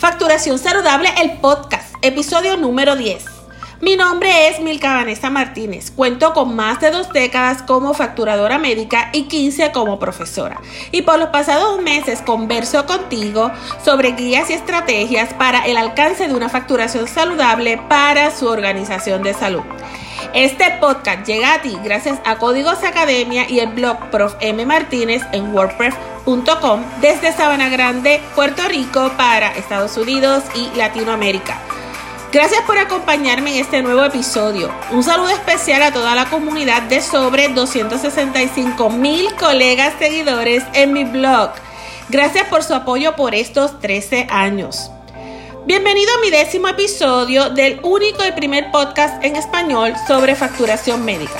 Facturación Saludable, el podcast, episodio número 10. Mi nombre es Milka Vanessa Martínez. Cuento con más de dos décadas como facturadora médica y 15 como profesora. Y por los pasados meses converso contigo sobre guías y estrategias para el alcance de una facturación saludable para su organización de salud. Este podcast llega a ti gracias a Códigos Academia y el blog Prof. M. Martínez en WordPress.com desde Sabana Grande, Puerto Rico para Estados Unidos y Latinoamérica. Gracias por acompañarme en este nuevo episodio. Un saludo especial a toda la comunidad de sobre 265 mil colegas seguidores en mi blog. Gracias por su apoyo por estos 13 años. Bienvenido a mi décimo episodio del único y primer podcast en español sobre facturación médica.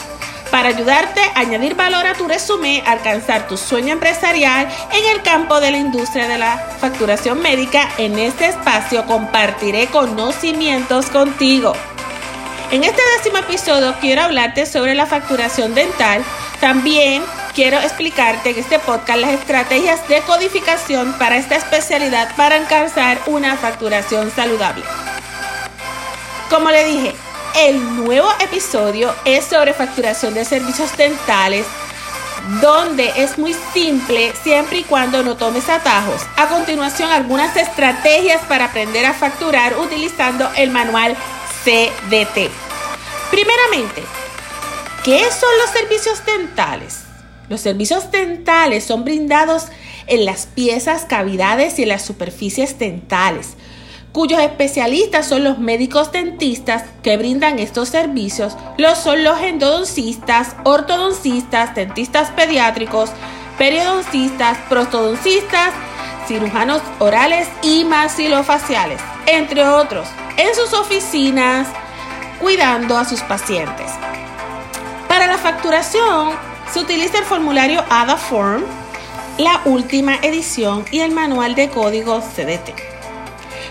Para ayudarte a añadir valor a tu resumen, alcanzar tu sueño empresarial en el campo de la industria de la facturación médica, en este espacio compartiré conocimientos contigo. En este décimo episodio quiero hablarte sobre la facturación dental. También quiero explicarte en este podcast las estrategias de codificación para esta especialidad para alcanzar una facturación saludable. Como le dije, el nuevo episodio es sobre facturación de servicios dentales donde es muy simple siempre y cuando no tomes atajos. A continuación, algunas estrategias para aprender a facturar utilizando el manual CDT. Primeramente, ¿qué son los servicios dentales? Los servicios dentales son brindados en las piezas, cavidades y en las superficies dentales, cuyos especialistas son los médicos dentistas que brindan estos servicios, los son los endodoncistas, ortodoncistas, dentistas pediátricos, periodoncistas, prostodoncistas, cirujanos orales y maxilofaciales, entre otros, en sus oficinas, cuidando a sus pacientes. Para la facturación, se utiliza el formulario ADA Form, la última edición y el manual de código CDT,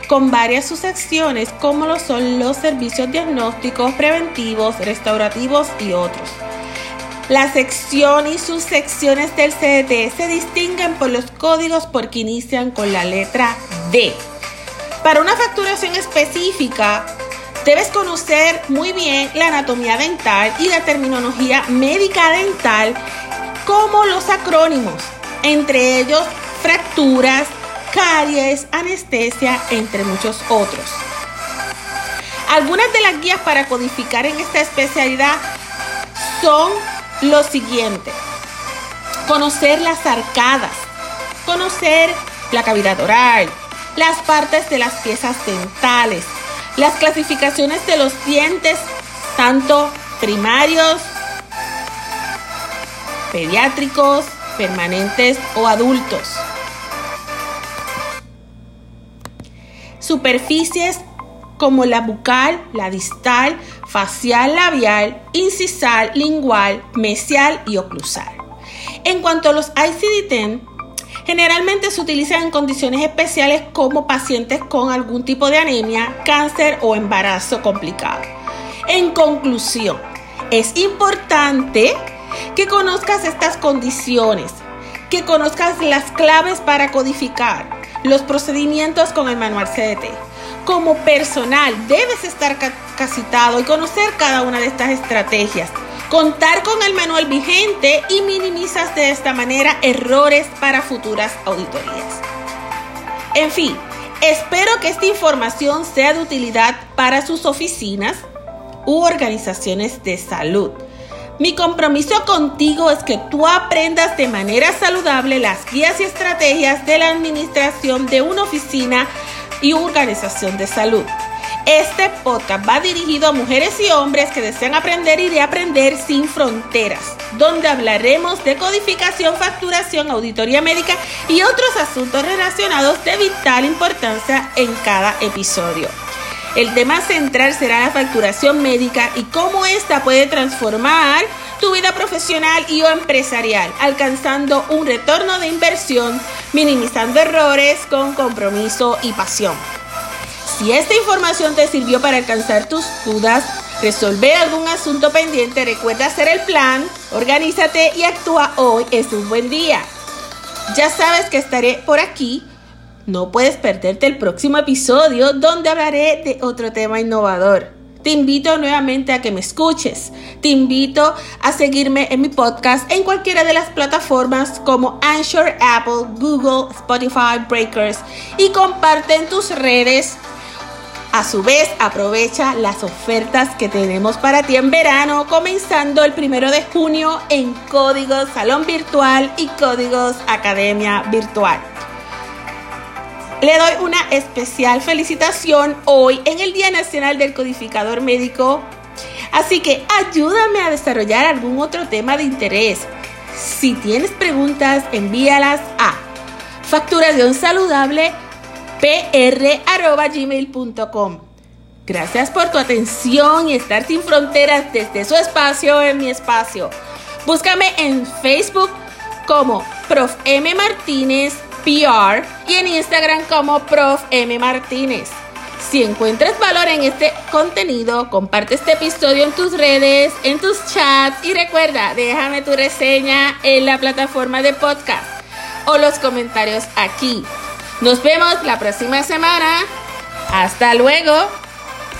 con varias subsecciones como lo son los servicios diagnósticos, preventivos, restaurativos y otros. La sección y sus secciones del CDT se distinguen por los códigos porque inician con la letra D. Para una facturación específica, Debes conocer muy bien la anatomía dental y la terminología médica dental como los acrónimos, entre ellos fracturas, caries, anestesia, entre muchos otros. Algunas de las guías para codificar en esta especialidad son los siguientes. Conocer las arcadas, conocer la cavidad oral, las partes de las piezas dentales, las clasificaciones de los dientes, tanto primarios, pediátricos, permanentes o adultos. Superficies como la bucal, la distal, facial labial, incisal, lingual, mesial y oclusal. En cuanto a los ICD-10, Generalmente se utilizan en condiciones especiales como pacientes con algún tipo de anemia, cáncer o embarazo complicado. En conclusión, es importante que conozcas estas condiciones, que conozcas las claves para codificar los procedimientos con el manual CDT. Como personal debes estar capacitado y conocer cada una de estas estrategias contar con el manual vigente y minimizas de esta manera errores para futuras auditorías. En fin, espero que esta información sea de utilidad para sus oficinas u organizaciones de salud. Mi compromiso contigo es que tú aprendas de manera saludable las guías y estrategias de la administración de una oficina y organización de salud. Este podcast va dirigido a mujeres y hombres que desean aprender y de aprender sin fronteras, donde hablaremos de codificación, facturación, auditoría médica y otros asuntos relacionados de vital importancia en cada episodio. El tema central será la facturación médica y cómo ésta puede transformar tu vida profesional y o empresarial, alcanzando un retorno de inversión, minimizando errores con compromiso y pasión. Si esta información te sirvió para alcanzar tus dudas, resolver algún asunto pendiente, recuerda hacer el plan, organízate y actúa hoy. Es un buen día. Ya sabes que estaré por aquí no puedes perderte el próximo episodio donde hablaré de otro tema innovador. Te invito nuevamente a que me escuches. Te invito a seguirme en mi podcast en cualquiera de las plataformas como Anchor, Apple, Google, Spotify, Breakers y comparte en tus redes. A su vez, aprovecha las ofertas que tenemos para ti en verano, comenzando el primero de junio en Códigos Salón Virtual y Códigos Academia Virtual. Le doy una especial felicitación hoy en el Día Nacional del Codificador Médico. Así que ayúdame a desarrollar algún otro tema de interés. Si tienes preguntas, envíalas a facturación saludable pr.gmail.com. Gracias por tu atención y estar sin fronteras desde su espacio en mi espacio. Búscame en Facebook como Prof. M. Martínez PR y en Instagram como Prof. M. Martínez. Si encuentras valor en este contenido, comparte este episodio en tus redes, en tus chats y recuerda, déjame tu reseña en la plataforma de podcast o los comentarios aquí. Nos vemos la próxima semana. Hasta luego.